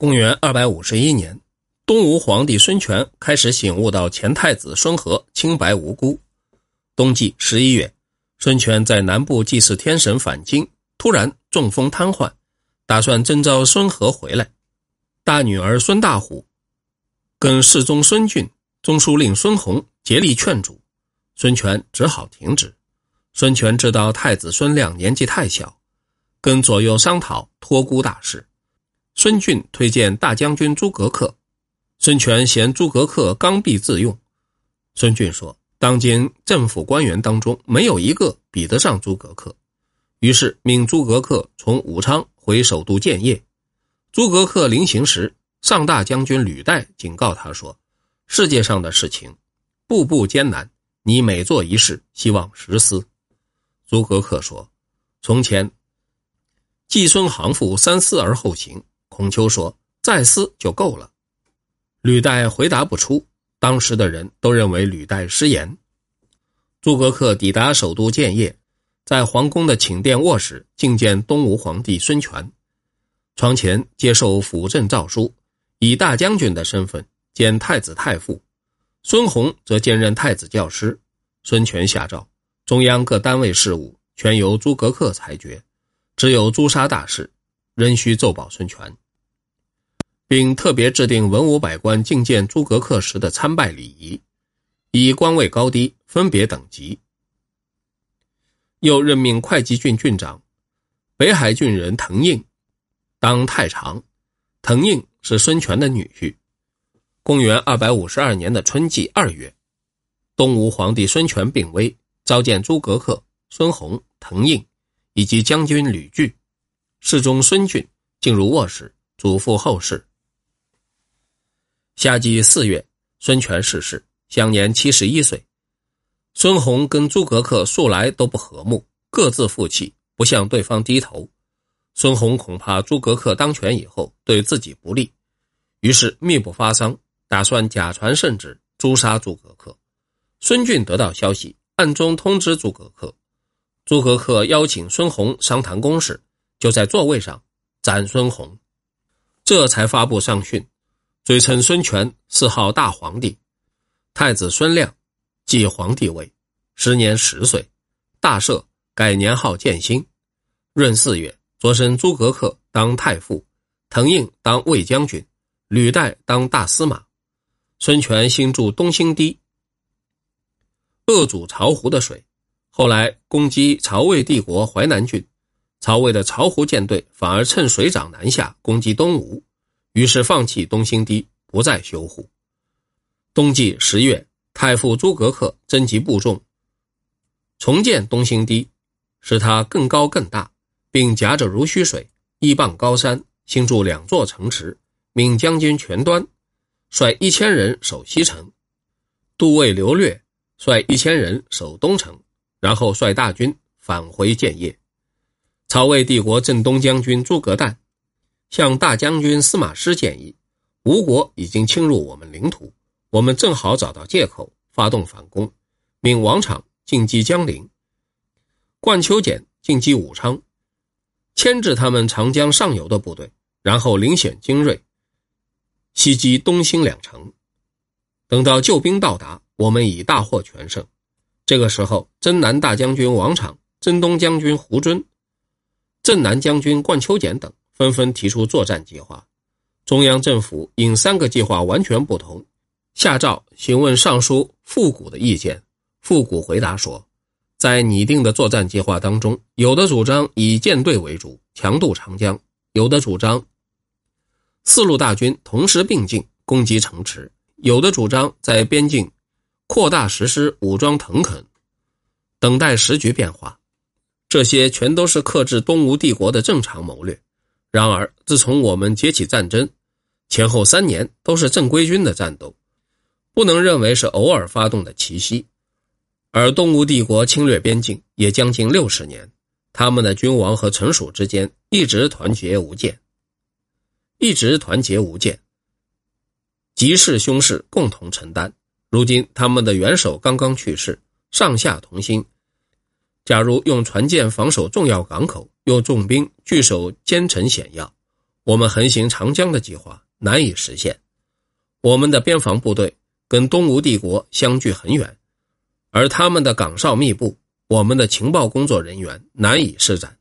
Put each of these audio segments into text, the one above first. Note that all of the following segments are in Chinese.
公元二百五十一年，东吴皇帝孙权开始醒悟到前太子孙和清白无辜。冬季十一月，孙权在南部祭祀天神返京，突然中风瘫痪，打算征召孙和回来。大女儿孙大虎跟侍中孙俊、中书令孙弘竭力劝阻，孙权只好停止。孙权知道太子孙亮年纪太小，跟左右商讨托孤大事。孙俊推荐大将军诸葛恪，孙权嫌诸葛恪刚愎自用。孙俊说：“当今政府官员当中没有一个比得上诸葛恪。”于是命诸葛恪从武昌回首都建业。诸葛恪临行时，上大将军吕岱警告他说：“世界上的事情，步步艰难，你每做一事，希望实思。”诸葛恪说：“从前，季孙行父三思而后行。”孔丘说：“再思就够了。”吕岱回答不出，当时的人都认为吕岱失言。诸葛恪抵达首都建业，在皇宫的寝殿卧室觐见东吴皇帝孙权，床前接受辅政诏书，以大将军的身份兼太子太傅，孙弘则兼任太子教师。孙权下诏，中央各单位事务全由诸葛恪裁决，只有诛杀大事，仍需奏报孙权。并特别制定文武百官觐见诸葛恪时的参拜礼仪，以官位高低分别等级。又任命会稽郡郡长北海郡人滕应当太常。滕应是孙权的女婿。公元二百五十二年的春季二月，东吴皇帝孙权病危，召见诸葛恪、孙弘、滕应以及将军吕据、侍中孙俊进入卧室，嘱咐后事。夏季四月，孙权逝世，享年七十一岁。孙弘跟诸葛恪素来都不和睦，各自负气，不向对方低头。孙弘恐怕诸葛恪当权以后对自己不利，于是密不发丧，打算假传圣旨诛杀诸葛恪。孙俊得到消息，暗中通知诸葛恪。诸葛恪邀请孙弘商谈公事，就在座位上斩孙弘，这才发布上训。嘴称孙权谥号大皇帝，太子孙亮继皇帝位，时年十岁，大赦，改年号建兴。闰四月，擢升诸葛恪当太傅，滕应当卫将军，吕岱当大司马。孙权兴筑东兴堤，扼阻巢湖的水，后来攻击曹魏帝国淮南郡，曹魏的巢湖舰队反而趁水涨南下攻击东吴。于是放弃东兴堤，不再修护。冬季十月，太傅诸葛恪征集部众，重建东兴堤，使它更高更大，并夹着濡须水，一傍高山，兴筑两座城池。命将军全端率一千人守西城，都尉刘略率一千人守东城，然后率大军返回建业。曹魏帝国镇东将军诸葛诞。向大将军司马师建议，吴国已经侵入我们领土，我们正好找到借口发动反攻，命王昶进击江陵，冠秋俭进击武昌，牵制他们长江上游的部队，然后领选精锐，袭击东兴两城。等到救兵到达，我们已大获全胜。这个时候，征南大将军王昶、征东将军胡遵、镇南将军冠秋俭等。纷纷提出作战计划，中央政府因三个计划完全不同，下诏询问尚书傅古的意见。傅古回答说，在拟定的作战计划当中，有的主张以舰队为主，强渡长江；有的主张四路大军同时并进攻击城池；有的主张在边境扩大实施武装腾垦，等待时局变化。这些全都是克制东吴帝国的正常谋略。然而，自从我们结起战争，前后三年都是正规军的战斗，不能认为是偶尔发动的奇袭。而东吴帝国侵略边境也将近六十年，他们的君王和臣属之间一直团结无间，一直团结无间，吉氏凶氏共同承担。如今他们的元首刚刚去世，上下同心。假如用船舰防守重要港口，用重兵据守坚城险要，我们横行长江的计划难以实现。我们的边防部队跟东吴帝国相距很远，而他们的岗哨密布，我们的情报工作人员难以施展，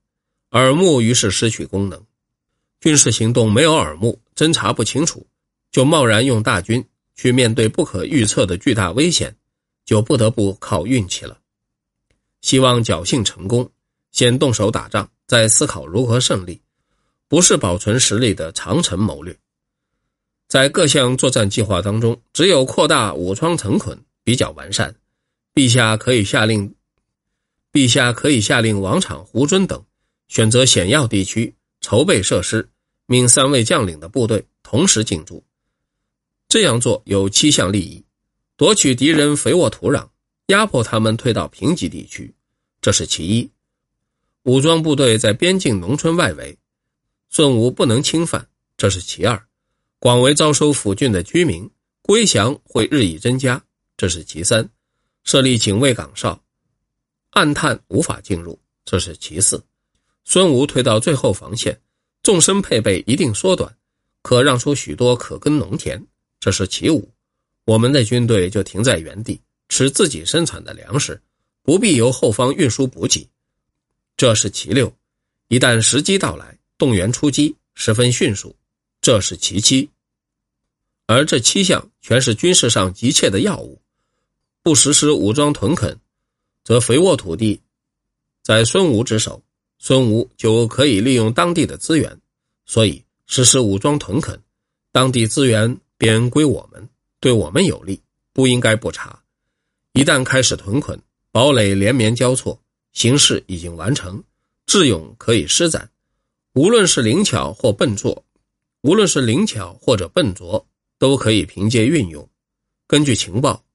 耳目于是失去功能。军事行动没有耳目，侦查不清楚，就贸然用大军去面对不可预测的巨大危险，就不得不靠运气了。希望侥幸成功，先动手打仗，再思考如何胜利，不是保存实力的长城谋略。在各项作战计划当中，只有扩大武装城捆比较完善。陛下可以下令，陛下可以下令王昶、胡遵等选择险要地区筹备设施，命三位将领的部队同时进驻。这样做有七项利益：夺取敌人肥沃土壤，压迫他们退到贫瘠地区，这是其一；武装部队在边境农村外围，孙吴不能侵犯，这是其二。广为招收抚郡的居民，归降会日益增加，这是其三；设立警卫岗哨，暗探无法进入，这是其四；孙吴退到最后防线，纵深配备一定缩短，可让出许多可耕农田，这是其五；我们的军队就停在原地，吃自己生产的粮食，不必由后方运输补给，这是其六；一旦时机到来，动员出击，十分迅速。这是其七，而这七项全是军事上急切的要务。不实施武装屯垦，则肥沃土地在孙吴之手，孙吴就可以利用当地的资源。所以实施武装屯垦，当地资源便归我们，对我们有利，不应该不查。一旦开始屯垦，堡垒连绵交错，形势已经完成，智勇可以施展。无论是灵巧或笨拙。无论是灵巧或者笨拙，都可以凭借运用，根据情报，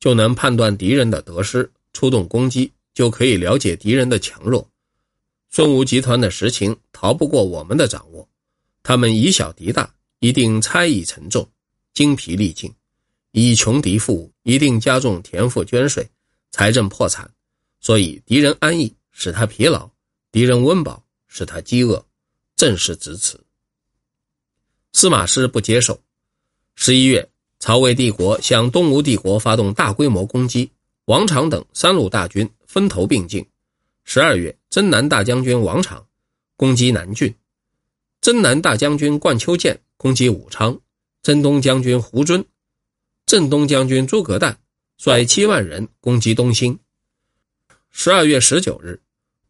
就能判断敌人的得失，出动攻击就可以了解敌人的强弱。孙吴集团的实情逃不过我们的掌握，他们以小敌大，一定猜疑沉重，精疲力尽；以穷敌富，一定加重田赋捐税，财政破产。所以敌人安逸，使他疲劳；敌人温饱，使他饥饿。正是指此。司马师不接受。十一月，曹魏帝国向东吴帝国发动大规模攻击，王昶等三路大军分头并进。十二月，征南大将军王昶攻击南郡，征南大将军冠秋建攻击武昌，征东将军胡遵、镇东将军诸葛诞率七万人攻击东兴。十二月十九日，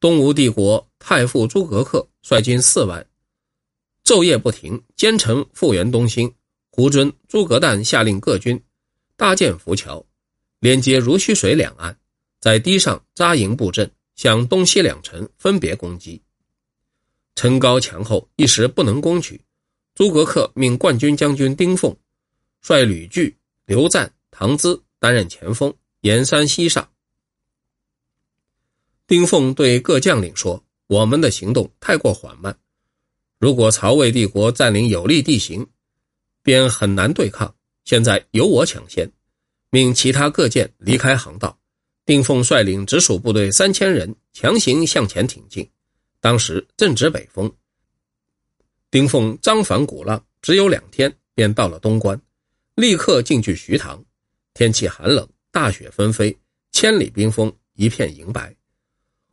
东吴帝国太傅诸葛恪率军四万。昼夜不停，兼程复原东兴。胡遵、诸葛诞下令各军搭建浮桥，连接如须水两岸，在堤上扎营布阵，向东西两城分别攻击。城高墙厚，一时不能攻取。诸葛恪命冠军将军丁奉率吕据、刘赞、唐咨担任前锋，沿山西上。丁奉对各将领说：“我们的行动太过缓慢。”如果曹魏帝国占领有利地形，便很难对抗。现在由我抢先，命其他各舰离开航道。丁奉率领直属部队三千人强行向前挺进。当时正值北风，丁奉张帆鼓浪，只有两天便到了东关，立刻进据徐塘。天气寒冷，大雪纷飞，千里冰封，一片银白。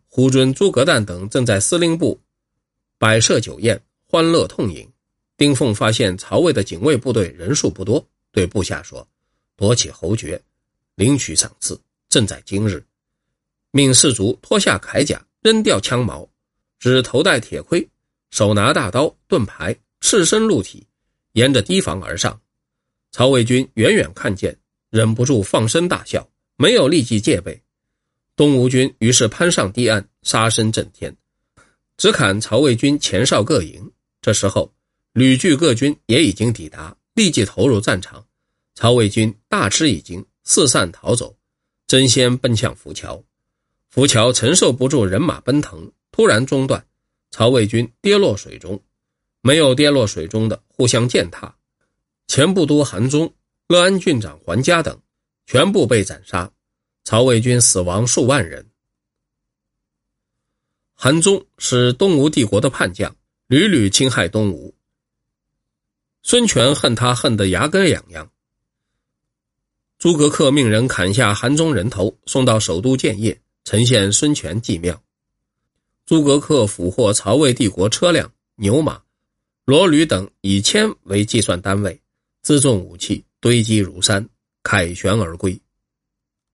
胡遵、诸葛诞等正在司令部摆设酒宴。欢乐痛饮，丁奉发现曹魏的警卫部队人数不多，对部下说：“夺起侯爵，领取赏赐，正在今日。”命士卒脱下铠甲，扔掉枪矛，只头戴铁盔，手拿大刀盾牌，赤身露体，沿着堤防而上。曹魏军远远看见，忍不住放声大笑，没有立即戒备。东吴军于是攀上堤岸，杀声震天，只砍曹魏军前哨各营。这时候，吕据各军也已经抵达，立即投入战场。曹魏军大吃一惊，四散逃走，争先奔向浮桥。浮桥承受不住人马奔腾，突然中断，曹魏军跌落水中。没有跌落水中的，互相践踏。前部都韩忠、乐安郡长桓嘉等，全部被斩杀。曹魏军死亡数万人。韩忠是东吴帝国的叛将。屡屡侵害东吴。孙权恨他恨得牙根痒痒。诸葛恪命人砍下韩忠人头，送到首都建业，呈现孙权祭庙。诸葛恪俘获曹魏帝国车辆、牛马、骡驴等，以千为计算单位，辎重武器堆积如山，凯旋而归。